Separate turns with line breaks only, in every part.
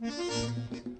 Un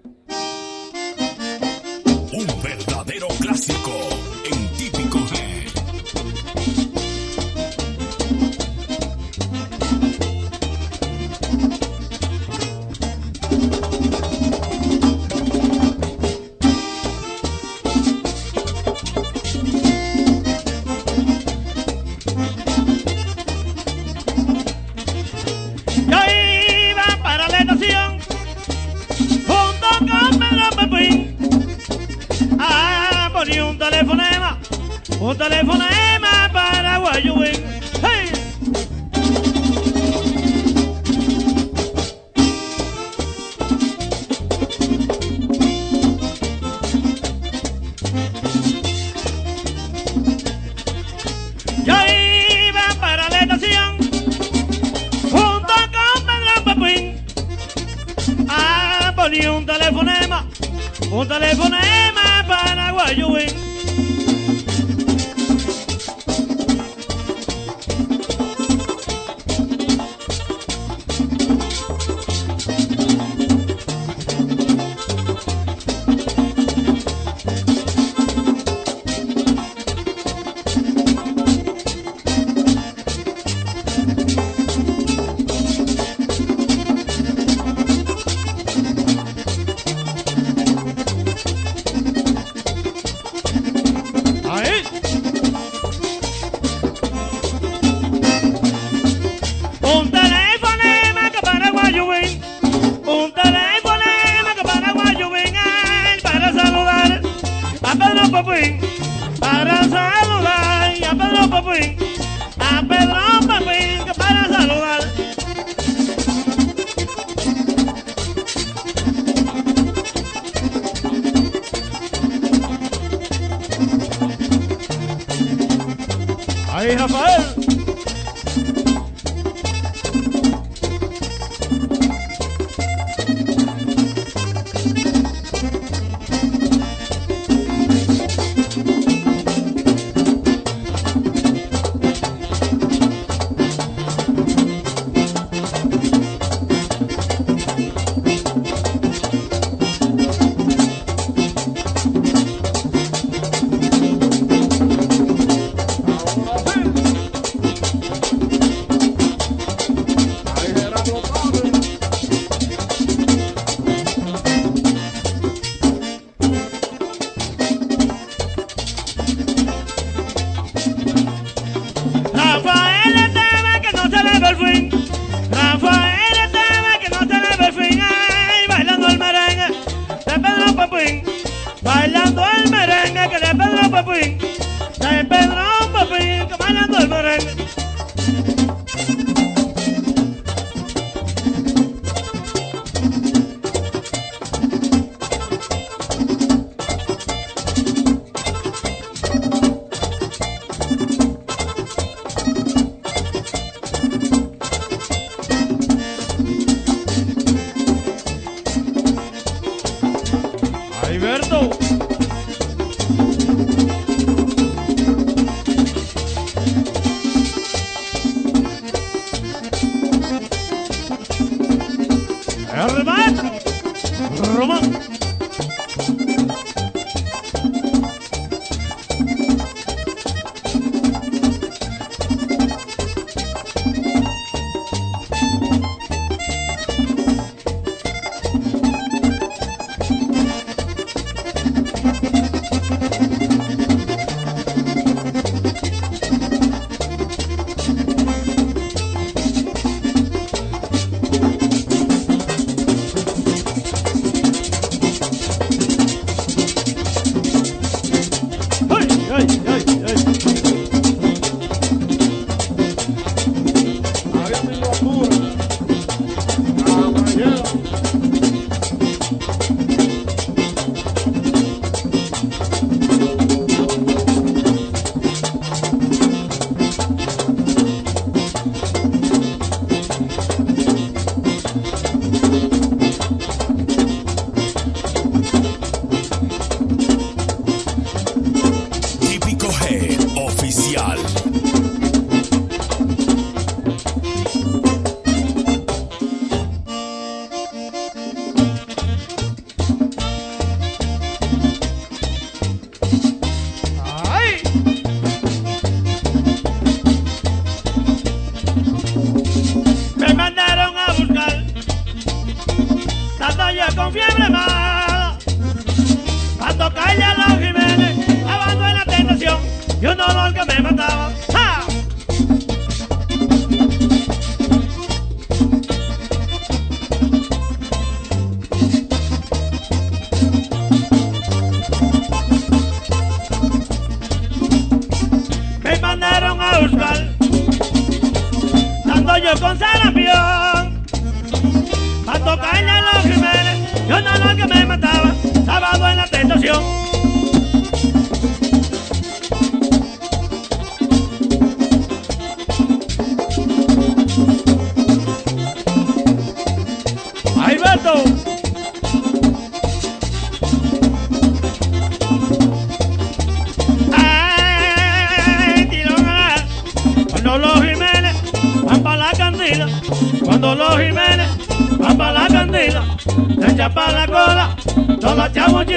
Cuando caía los Jiménez, y un dolor que me mataba, sábado en la tentación.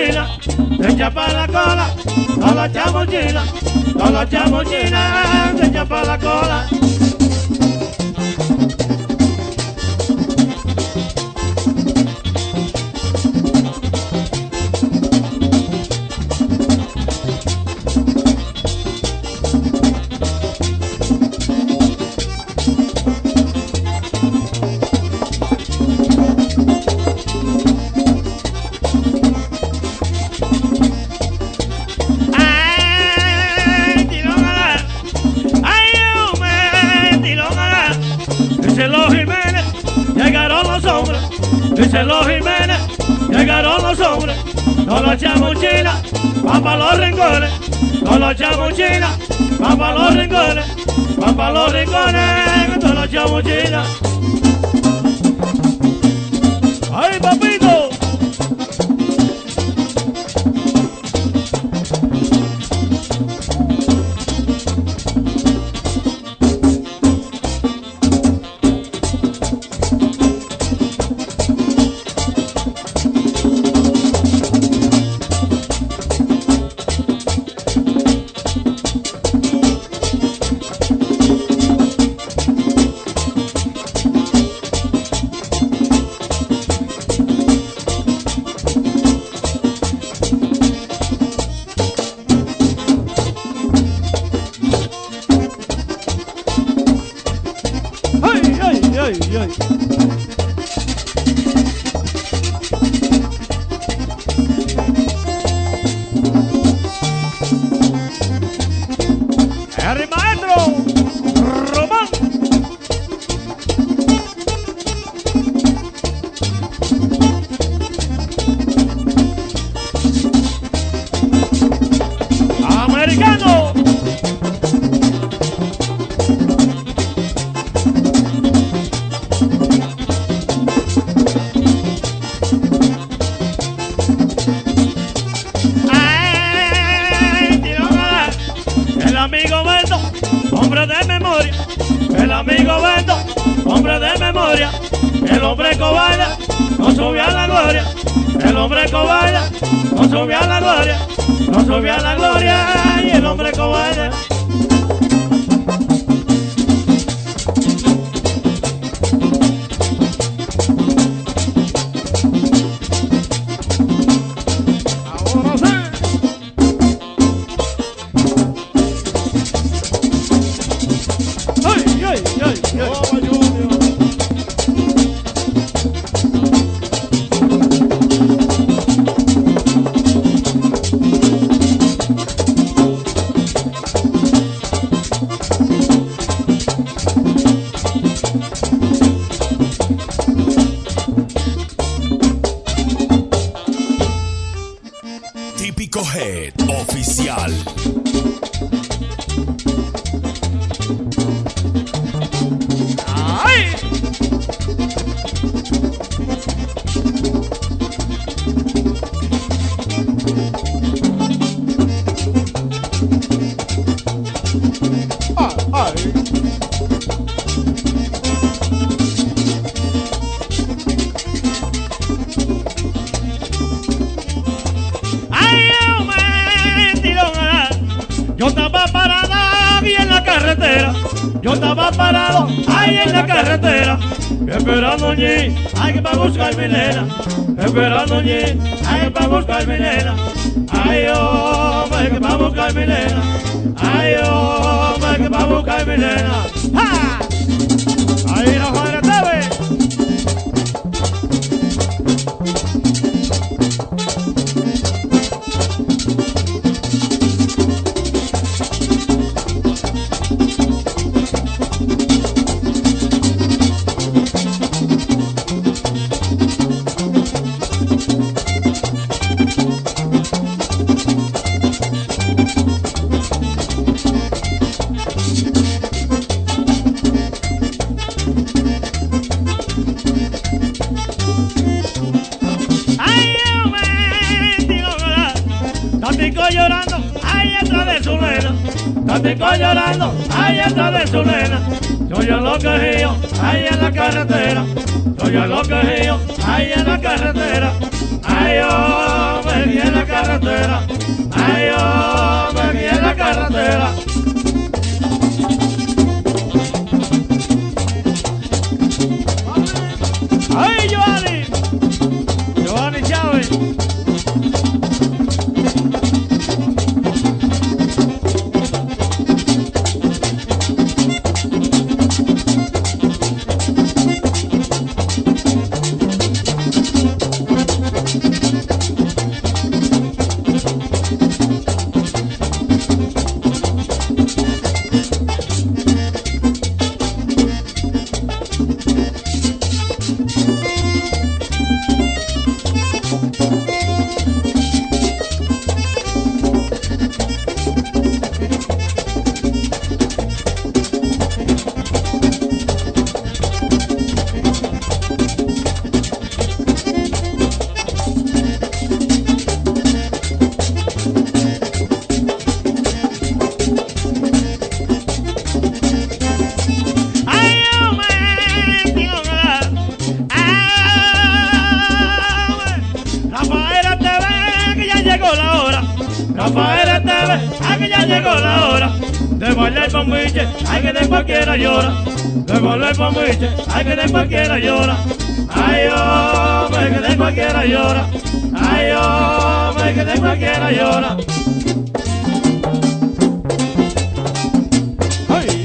Se echa para la cola, todos los chamuchinas, todos los chamuchinas, se echa para la cola. Los chamuchinas, van para los rincones. Van para los rincones, todos los chamuchinas. Amigo Beto, hombre de memoria. El amigo Beto, hombre de memoria. El hombre cobarde no subió a la gloria. El hombre cobarde no subió a la gloria. No subió a la gloria. Y el hombre cobarde. yo estaba parado ahí en la carretera, esperando allí, hay que para buscar mi nena, esperando allí, hay que para buscar mi nena, ay oh, hay que para buscar mi nena, ay oh, hay que para buscar mi nena, ¡Ja! ay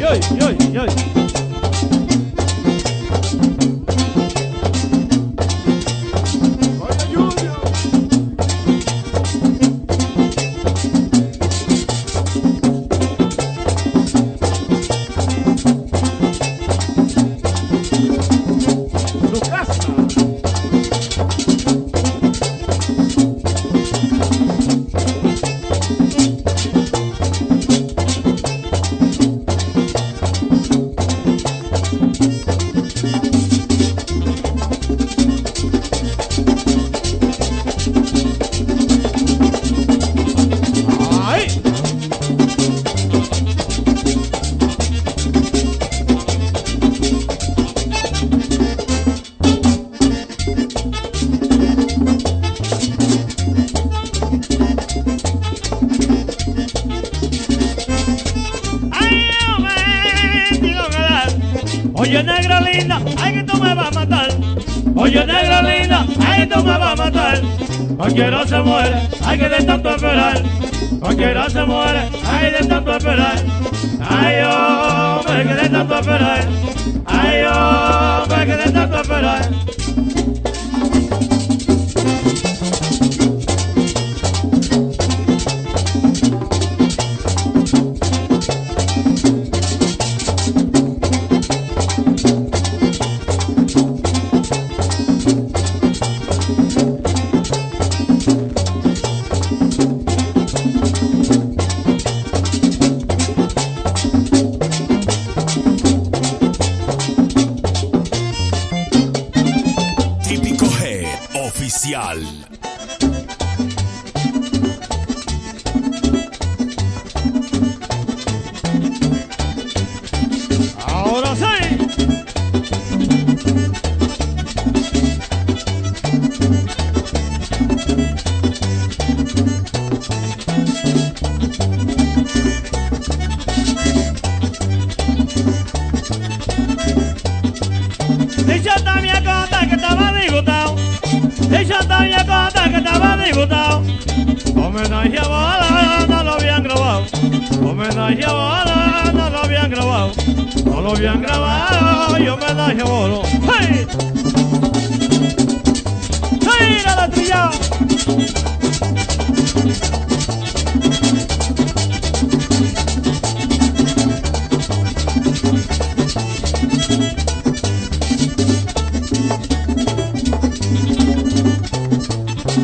oi, oi, oi. Y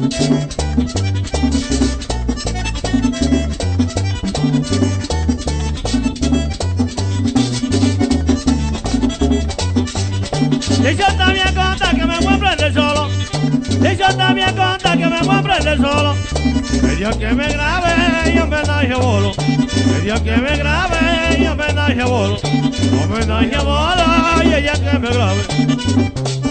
también conta que me voy a aprender solo. Y también conta que me voy a aprender solo. Que Dios que me grabe y homenaje bolo. Que Dios que me grabe y homenaje bolo. Homenaje bolo y ella que me grabe.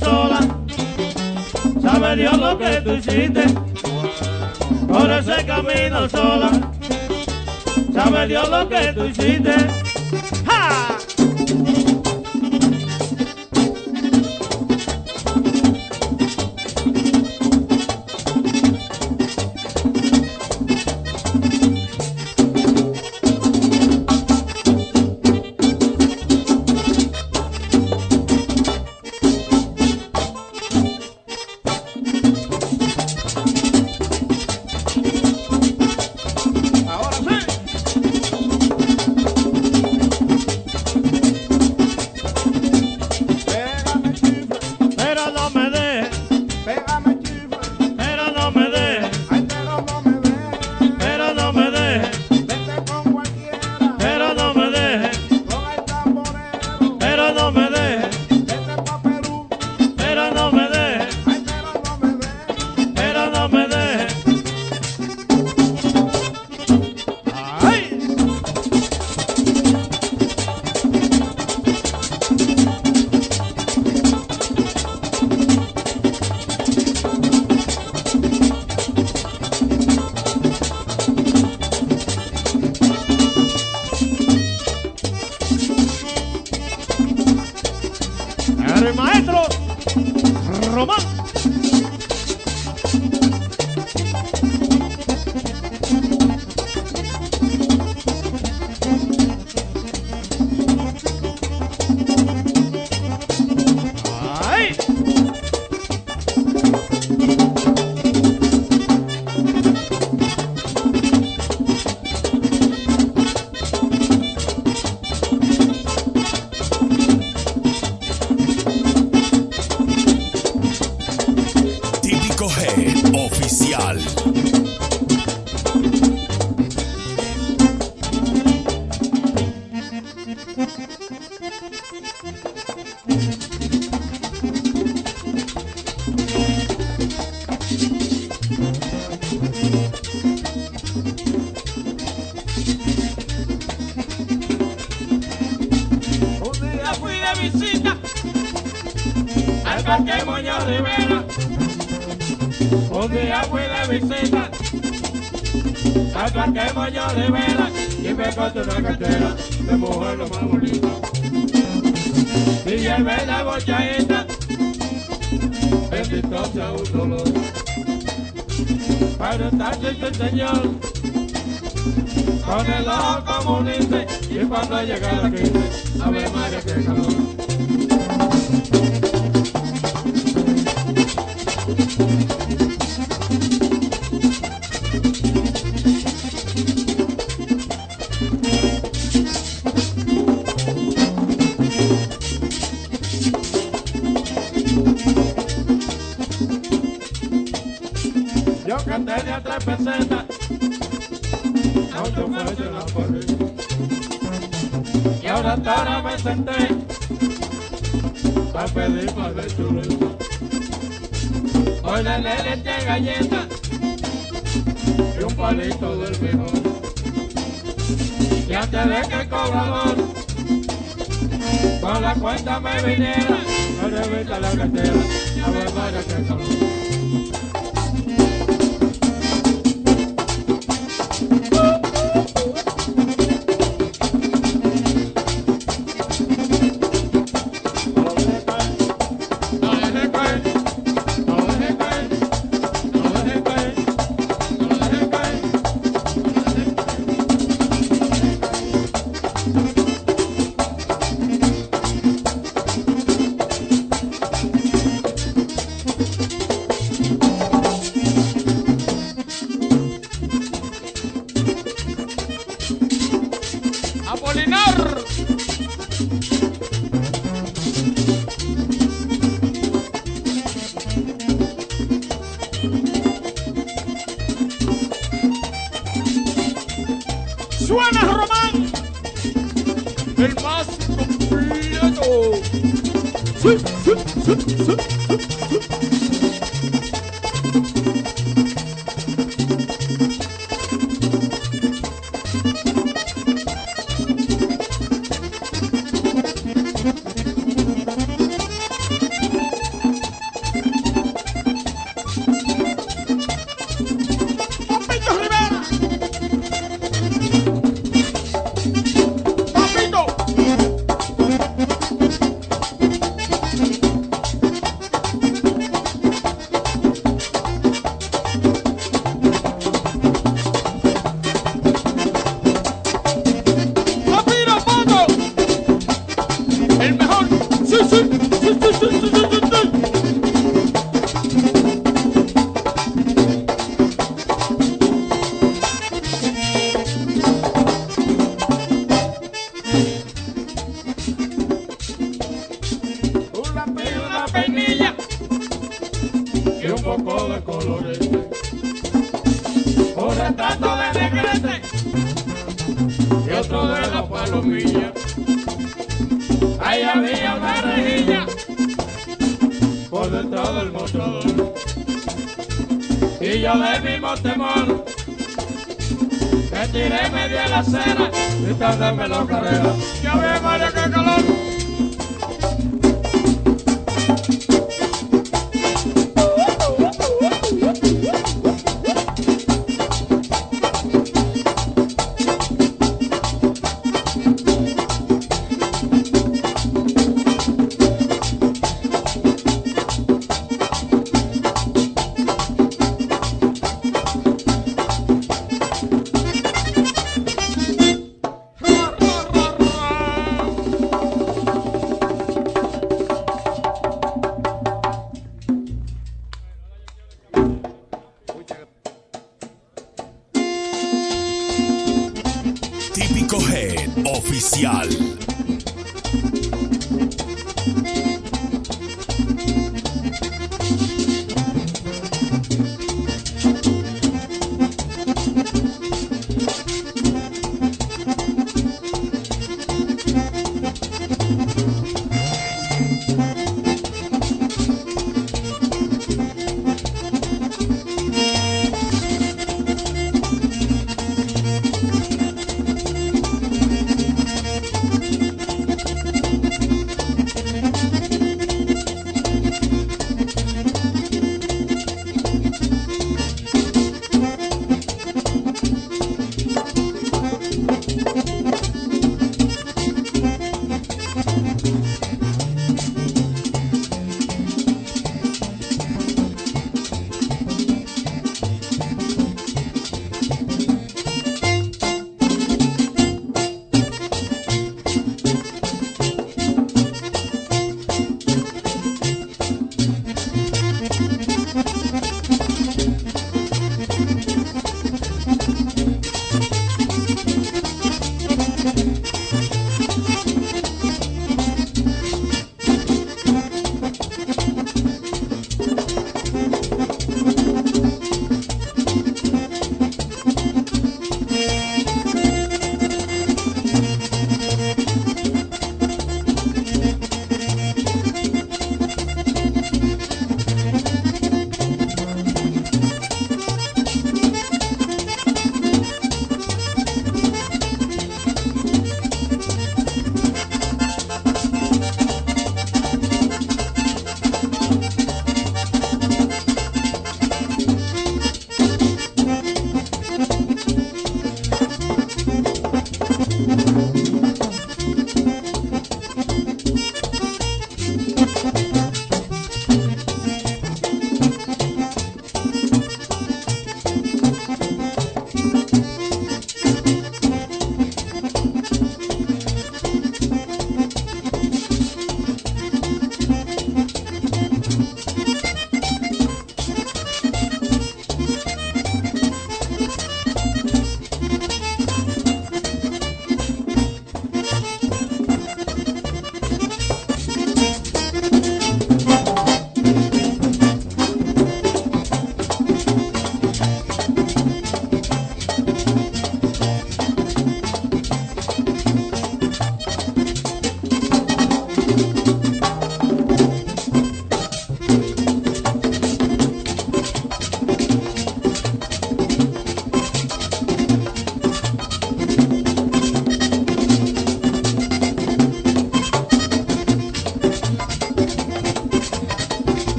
sola. Sabe Dios lo que tú hiciste por ese camino sola. Sabe Dios lo que tú hiciste.
final. Canela como
un
y cuando llega la quince, Ave María que calor. Yo canté de a tres pesetas Ahora me senté a pedir más de chuleta. Hoy le leche galleta y un palito del mejor. Y antes de que el cobrador con la cuenta me viniera, me revista la cartera, a ver vaya que calor. El más completo.
¡Papito
Me tiré media la acera. Gritándome la carrera. Ya ve, María, qué calor.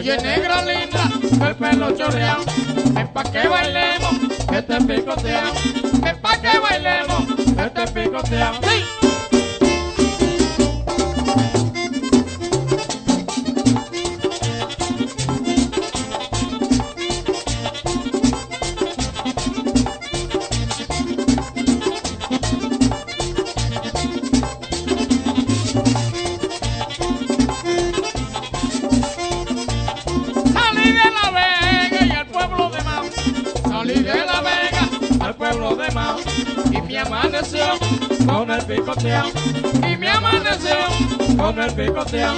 Oye, negra linda, el pelo chorreado, es pa' que bailemos, que te es pa' que bailemos, que te cuerpo y cosea.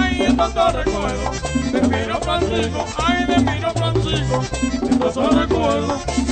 ay, de tanto recuerdo. Te miro Francisco, ay, te miro Francisco, de
tanto recuerdo.